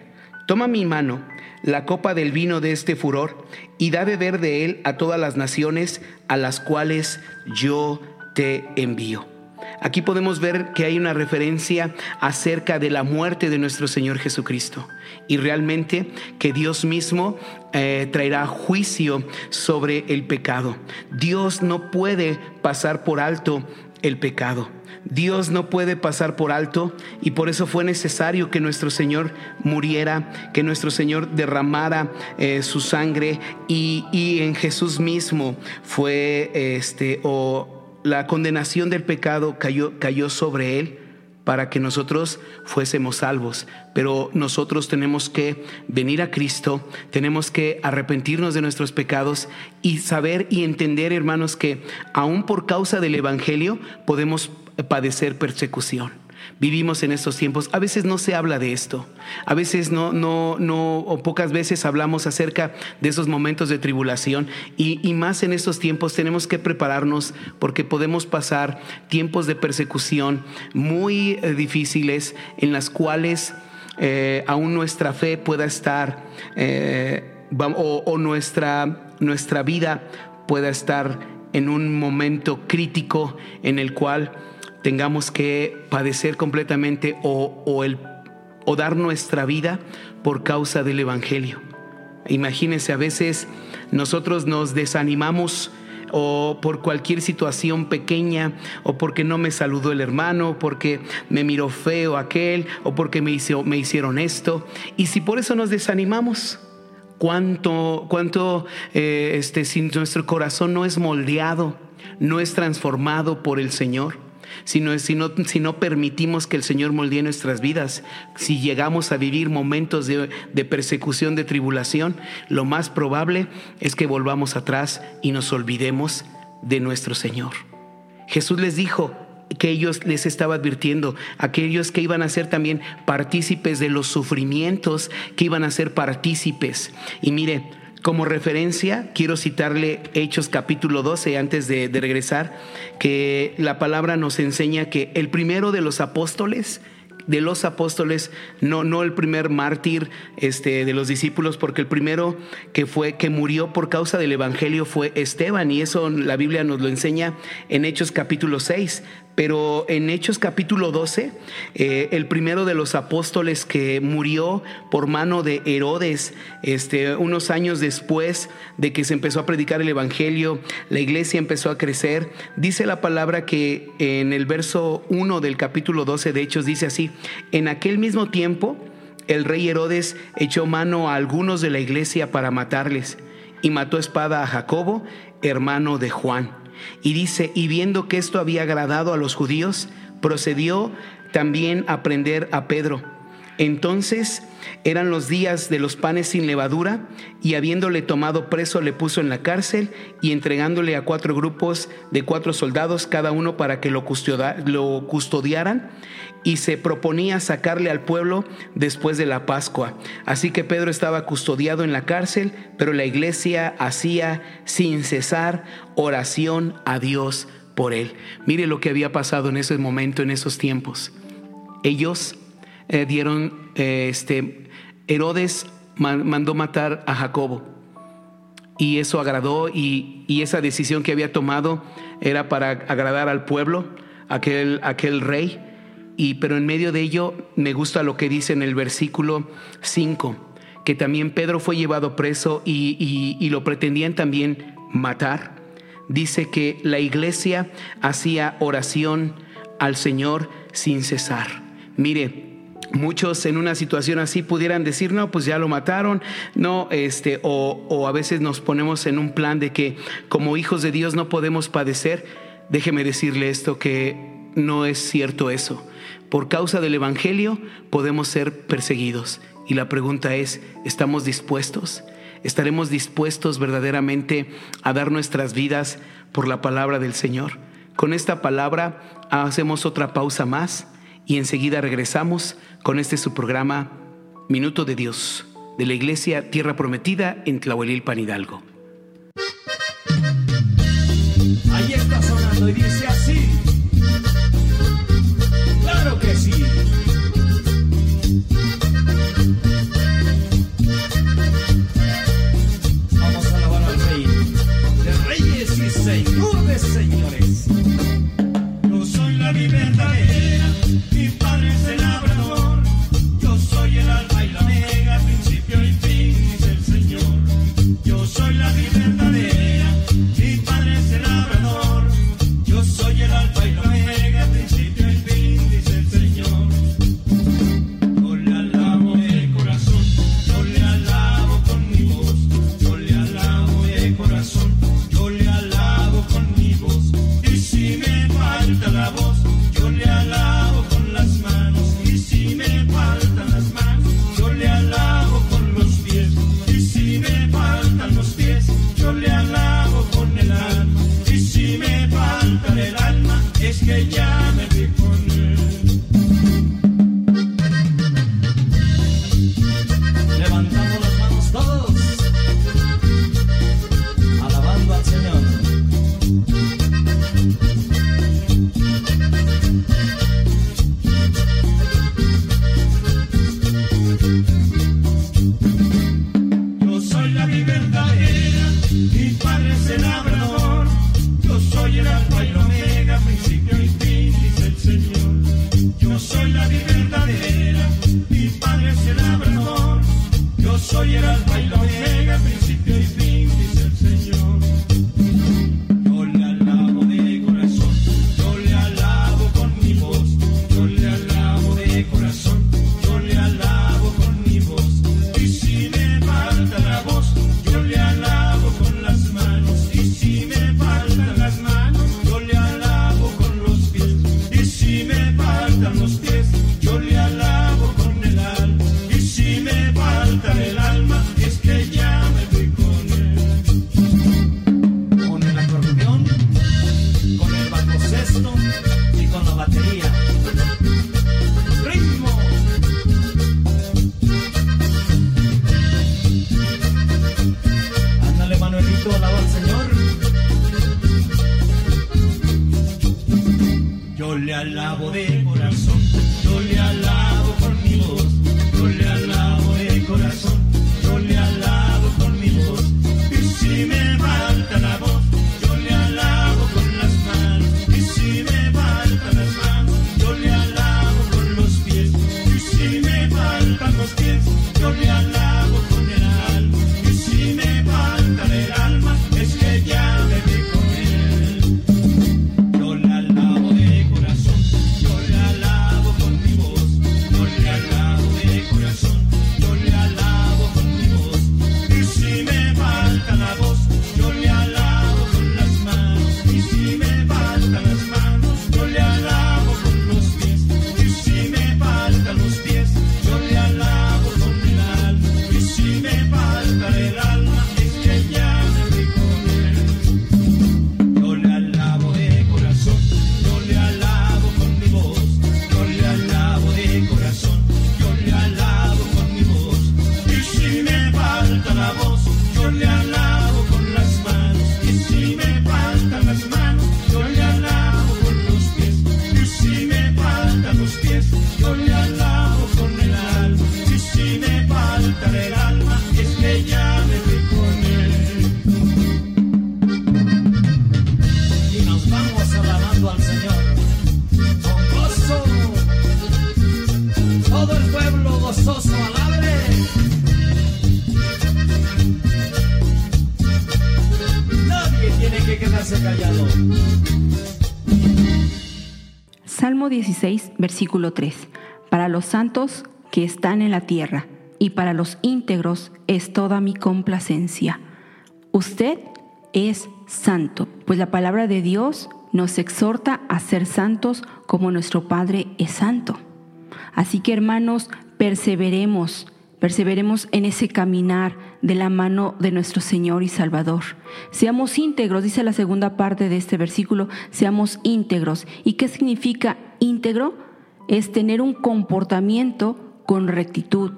toma mi mano, la copa del vino de este furor, y da beber de él a todas las naciones a las cuales yo te envío. Aquí podemos ver que hay una referencia acerca de la muerte de nuestro Señor Jesucristo y realmente que Dios mismo eh, traerá juicio sobre el pecado. Dios no puede pasar por alto el pecado. Dios no puede pasar por alto y por eso fue necesario que nuestro Señor muriera, que nuestro Señor derramara eh, su sangre y, y, en Jesús mismo fue este o la condenación del pecado cayó, cayó sobre él para que nosotros fuésemos salvos. Pero nosotros tenemos que venir a Cristo, tenemos que arrepentirnos de nuestros pecados y saber y entender, hermanos, que aún por causa del Evangelio podemos padecer persecución. Vivimos en estos tiempos. A veces no se habla de esto. A veces no, no, no, o pocas veces hablamos acerca de esos momentos de tribulación. Y, y más en estos tiempos tenemos que prepararnos porque podemos pasar tiempos de persecución muy eh, difíciles en las cuales eh, aún nuestra fe pueda estar eh, o, o nuestra, nuestra vida pueda estar en un momento crítico en el cual tengamos que padecer completamente o, dar nuestra vida por causa del Evangelio. Imagínense, a veces nosotros nos desanimamos o por cualquier situación pequeña, o porque no me saludó el hermano, o porque me miró feo aquel, o porque me, me hicieron esto. Y si por eso nos desanimamos, ¿cuánto, cuánto eh, este, si nuestro corazón no es moldeado, no es transformado por el Señor? Si no, si, no, si no, permitimos que el Señor moldee nuestras vidas, si llegamos a vivir momentos de, de persecución, de tribulación, lo más probable es que volvamos atrás y nos olvidemos de nuestro Señor. Jesús les dijo, que ellos les estaba advirtiendo, aquellos que iban a ser también partícipes de los sufrimientos, que iban a ser partícipes. Y mire, como referencia, quiero citarle Hechos capítulo 12 antes de, regresar, que la palabra nos enseña que el primero de los apóstoles, de los apóstoles, no, no el primer mártir este, de los discípulos, porque el primero que fue, que murió por causa del Evangelio fue Esteban, y eso la Biblia nos lo enseña en Hechos capítulo 6. Pero en Hechos capítulo 12, eh, el primero de los apóstoles que murió por mano de Herodes, este, unos años después de que se empezó a predicar el Evangelio, la iglesia empezó a crecer, dice la palabra que en el verso 1 del capítulo 12 de Hechos dice así, en aquel mismo tiempo el rey Herodes echó mano a algunos de la iglesia para matarles y mató espada a Jacobo, hermano de Juan. Y dice, y viendo que esto había agradado a los judíos, procedió también a prender a Pedro. Entonces eran los días de los panes sin levadura, y habiéndole tomado preso le puso en la cárcel y entregándole a cuatro grupos de cuatro soldados cada uno para que lo, lo custodiaran y se proponía sacarle al pueblo después de la Pascua. Así que Pedro estaba custodiado en la cárcel, pero la iglesia hacía sin cesar oración a Dios por él. Mire lo que había pasado en ese momento, en esos tiempos. Ellos eh, dieron, eh, este, Herodes mandó matar a Jacobo. Y eso agradó y, y, esa decisión que había tomado era para agradar al pueblo, aquel, aquel rey. Y, pero en medio de ello me gusta lo que dice en el versículo 5, que también Pedro fue llevado preso y, y, y lo pretendían también matar. Dice que la iglesia hacía oración al Señor sin cesar. Mire, Muchos en una situación así pudieran decir, no, pues ya lo mataron, no, este, o, o, a veces nos ponemos en un plan de que como hijos de Dios no podemos padecer. Déjeme decirle esto, que no es cierto eso. Por causa del Evangelio podemos ser perseguidos. Y la pregunta es, ¿estamos dispuestos? ¿Estaremos dispuestos verdaderamente a dar nuestras vidas por la palabra del Señor? Con esta palabra hacemos otra pausa más y enseguida regresamos con este su programa Minuto de Dios de la Iglesia Tierra Prometida en Tlahuelilpan Hidalgo. 16, versículo 3. Para los santos que están en la tierra y para los íntegros es toda mi complacencia. Usted es santo, pues la palabra de Dios nos exhorta a ser santos como nuestro Padre es santo. Así que hermanos, perseveremos, Perseveremos en ese caminar de la mano de nuestro Señor y Salvador. Seamos íntegros, dice la segunda parte de este versículo, seamos íntegros. ¿Y qué significa íntegro? Es tener un comportamiento con rectitud,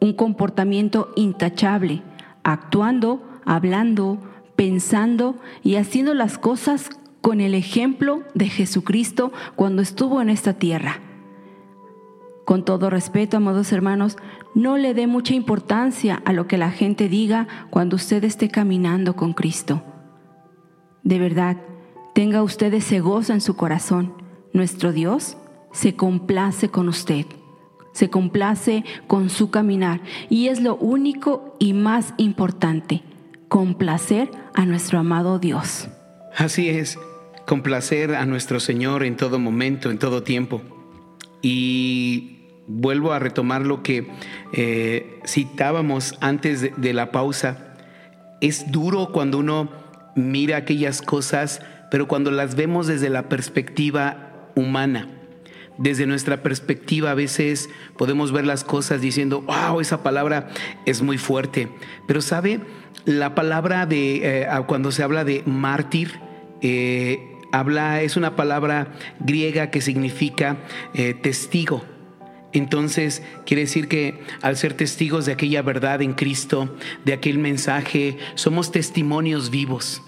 un comportamiento intachable, actuando, hablando, pensando y haciendo las cosas con el ejemplo de Jesucristo cuando estuvo en esta tierra. Con todo respeto, amados hermanos, no le dé mucha importancia a lo que la gente diga cuando usted esté caminando con Cristo. De verdad, tenga usted ese gozo en su corazón. Nuestro Dios se complace con usted, se complace con su caminar y es lo único y más importante, complacer a nuestro amado Dios. Así es, complacer a nuestro Señor en todo momento, en todo tiempo. Y vuelvo a retomar lo que eh, citábamos antes de, la pausa. Es duro cuando uno mira aquellas cosas, pero cuando las vemos desde la perspectiva humana. Desde nuestra perspectiva a veces podemos ver las cosas diciendo, wow, esa palabra es muy fuerte. Pero sabe, la palabra de eh, cuando se habla de mártir, eh, habla, es una palabra griega que significa testigo. Entonces quiere decir que al ser testigos de aquella verdad en Cristo, de aquel mensaje, somos testimonios vivos.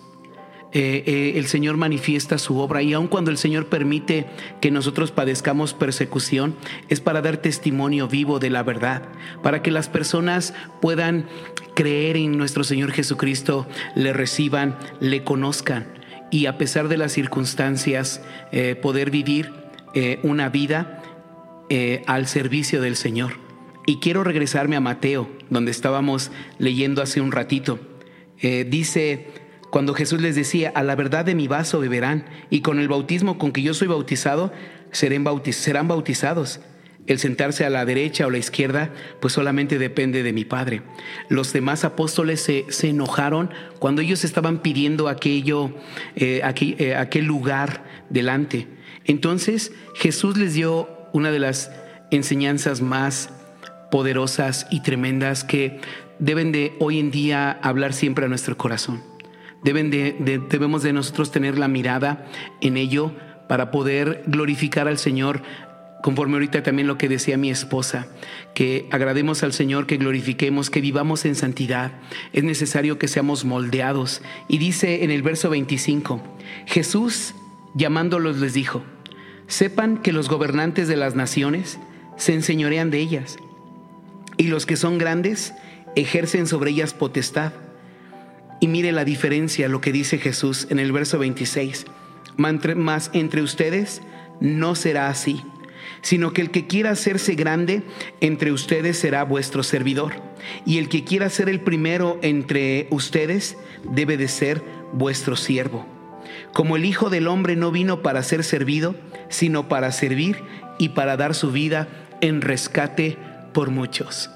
Eh, eh, el Señor manifiesta su obra y aun cuando el Señor permite que nosotros padezcamos persecución, es para dar testimonio vivo de la verdad, para que las personas puedan creer en nuestro Señor Jesucristo, le reciban, le conozcan y a pesar de las circunstancias eh, poder vivir una vida al servicio del Señor. Y quiero regresarme a Mateo, donde estábamos leyendo hace un ratito. dice cuando Jesús les decía, a la verdad de mi vaso beberán, y con el bautismo con que yo soy bautizado, serán bautizados. El sentarse a la derecha o la izquierda, pues solamente depende de mi Padre. Los demás apóstoles se, enojaron cuando ellos estaban pidiendo aquello, eh, eh, aquel lugar delante. Entonces Jesús les dio una de las enseñanzas más poderosas y tremendas que deben de hoy en día hablar siempre a nuestro corazón. Debemos de nosotros tener la mirada en ello para poder glorificar al Señor conforme ahorita también lo que decía mi esposa, que agrademos al Señor, que glorifiquemos, que vivamos en santidad. Es necesario que seamos moldeados. Y dice en el verso 25, Jesús llamándolos les dijo, sepan que los gobernantes de las naciones se enseñorean de ellas, y los que son grandes ejercen sobre ellas potestad. Y mire la diferencia, lo que dice Jesús en el verso 26. Más entre ustedes no será así, sino que el que quiera hacerse grande entre ustedes será vuestro servidor. Y el que quiera ser el primero entre ustedes debe de ser vuestro siervo. Como el Hijo del Hombre no vino para ser servido, sino para servir y para dar su vida en rescate por muchos.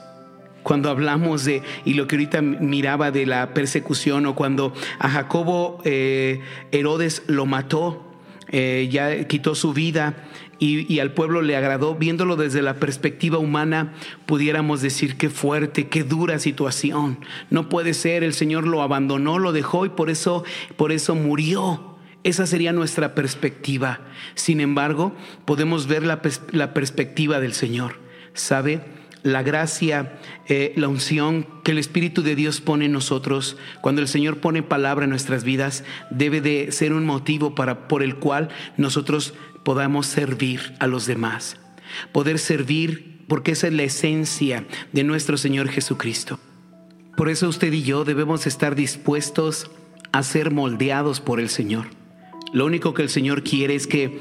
Cuando hablamos de, y lo que ahorita miraba de la persecución, o cuando a Jacobo eh, Herodes lo mató, eh, ya quitó su vida y, y, al pueblo le agradó, viéndolo desde la perspectiva humana, pudiéramos decir qué fuerte, qué dura situación. No puede ser, el Señor lo abandonó, lo dejó y por eso, por eso murió. Esa sería nuestra perspectiva. Sin embargo, podemos ver la, perspectiva del Señor. ¿Sabe? la gracia, eh, la unción que el Espíritu de Dios pone en nosotros, cuando el Señor pone palabra en nuestras vidas, debe de ser un motivo para, por el cual nosotros podamos servir a los demás. Poder servir porque esa es la esencia de nuestro Señor Jesucristo. Por eso usted y yo debemos estar dispuestos a ser moldeados por el Señor. Lo único que el Señor quiere es que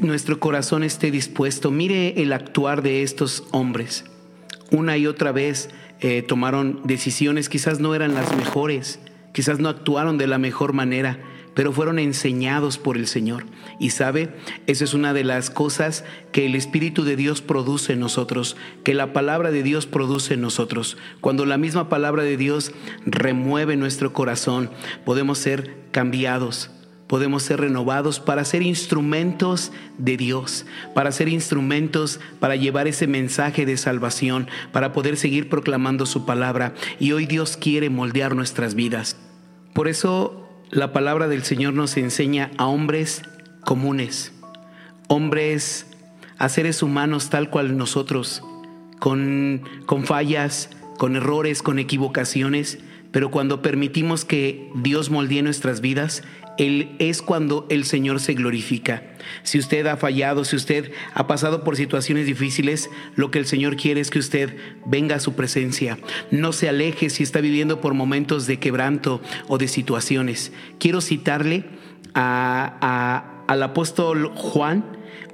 nuestro corazón esté dispuesto. Mire el actuar de estos hombres. Una y otra vez eh, tomaron decisiones, quizás no eran las mejores, quizás no actuaron de la mejor manera, pero fueron enseñados por el Señor. Y sabe, esa es una de las cosas que el Espíritu de Dios produce en nosotros, que la palabra de Dios produce en nosotros. Cuando la misma palabra de Dios remueve nuestro corazón, podemos ser cambiados podemos ser renovados para ser instrumentos de Dios, para ser instrumentos para llevar ese mensaje de salvación, para poder seguir proclamando su palabra. Y hoy Dios quiere moldear nuestras vidas. Por eso la palabra del Señor nos enseña a hombres comunes, hombres, a seres humanos tal cual nosotros, con, con fallas, con errores, con equivocaciones, pero cuando permitimos que Dios moldee nuestras vidas, él es cuando el Señor se glorifica. Si usted ha fallado, si usted ha pasado por situaciones difíciles, lo que el Señor quiere es que usted venga a su presencia. No se aleje si está viviendo por momentos de quebranto o de situaciones. Quiero citarle a, al apóstol Juan,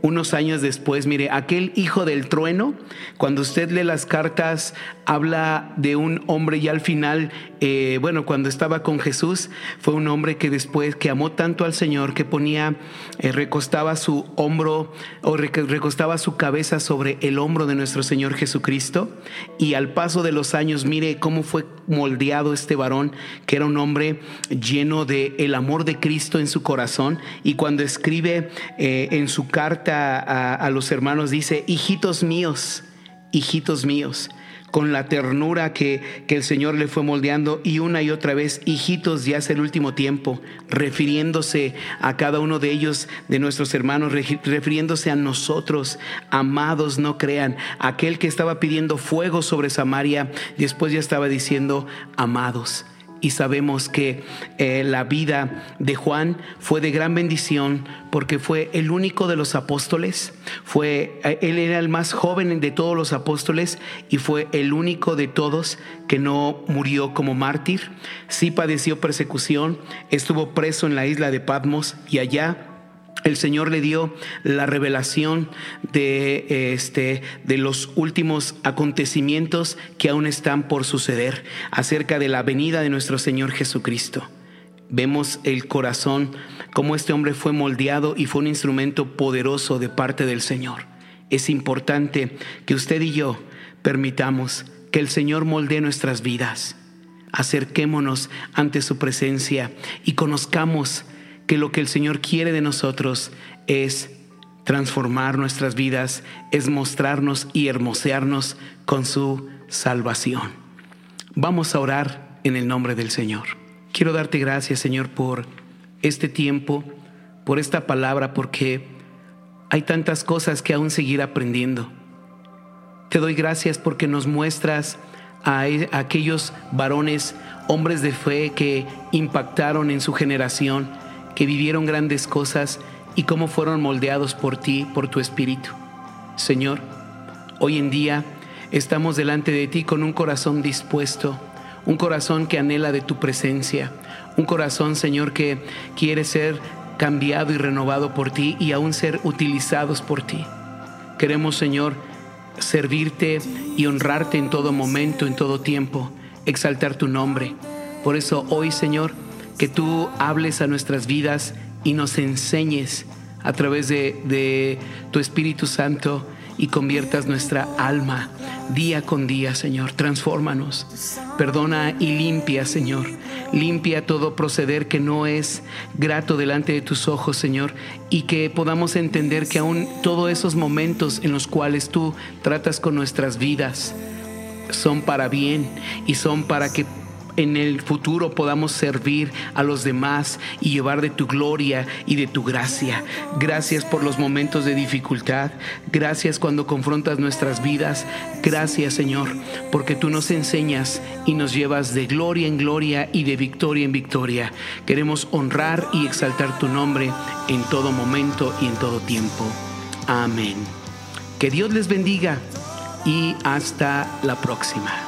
unos años después, mire, aquel hijo del trueno, cuando usted lee las cartas, habla de un hombre y al final, eh, bueno, cuando estaba con Jesús, fue un hombre que después, que amó tanto al Señor, que ponía, eh, recostaba su hombro o recostaba su cabeza sobre el hombro de nuestro Señor Jesucristo. Y al paso de los años, mire cómo fue moldeado este varón, que era un hombre lleno de el amor de Cristo en su corazón. Y cuando escribe eh, en su carta, a, los hermanos, dice, hijitos míos, hijitos míos con la ternura que, que, el Señor le fue moldeando y una y otra vez, hijitos, ya es el último tiempo, refiriéndose a cada uno de ellos, de nuestros hermanos, refiriéndose a nosotros, amados, no crean, aquel que estaba pidiendo fuego sobre Samaria, después ya estaba diciendo, amados y sabemos que eh, la vida de Juan fue de gran bendición porque fue el único de los apóstoles, fue eh, él era el más joven de todos los apóstoles y fue el único de todos que no murió como mártir. Sí padeció persecución, estuvo preso en la isla de Patmos y allá el Señor le dio la revelación de, este, de los últimos acontecimientos que aún están por suceder acerca de la venida de nuestro Señor Jesucristo. Vemos el corazón, cómo este hombre fue moldeado y fue un instrumento poderoso de parte del Señor. Es importante que usted y yo permitamos que el Señor moldee nuestras vidas. Acerquémonos ante su presencia y conozcamos que lo que el Señor quiere de nosotros es transformar nuestras vidas, es mostrarnos y hermosearnos con su salvación. Vamos a orar en el nombre del Señor. Quiero darte gracias, Señor, por este tiempo, por esta palabra, porque hay tantas cosas que aún seguir aprendiendo. Te doy gracias porque nos muestras a, aquellos varones, hombres de fe que impactaron en su generación que vivieron grandes cosas y cómo fueron moldeados por ti, por tu espíritu. Señor, hoy en día estamos delante de ti con un corazón dispuesto, un corazón que anhela de tu presencia, un corazón, Señor, que quiere ser cambiado y renovado por ti y aún ser utilizados por ti. Queremos, Señor, servirte y honrarte en todo momento, en todo tiempo, exaltar tu nombre. Por eso hoy, Señor, que tú hables a nuestras vidas y nos enseñes a través de, tu Espíritu Santo y conviertas nuestra alma día con día, Señor. Transfórmanos. Perdona y limpia, Señor. Limpia todo proceder que no es grato delante de tus ojos, Señor. Y que podamos entender que aún todos esos momentos en los cuales tú tratas con nuestras vidas son para bien y son para que en el futuro podamos servir a los demás y llevar de tu gloria y de tu gracia. Gracias por los momentos de dificultad. Gracias cuando confrontas nuestras vidas. Gracias Señor, porque tú nos enseñas y nos llevas de gloria en gloria y de victoria en victoria. Queremos honrar y exaltar tu nombre en todo momento y en todo tiempo. Amén. Que Dios les bendiga y hasta la próxima.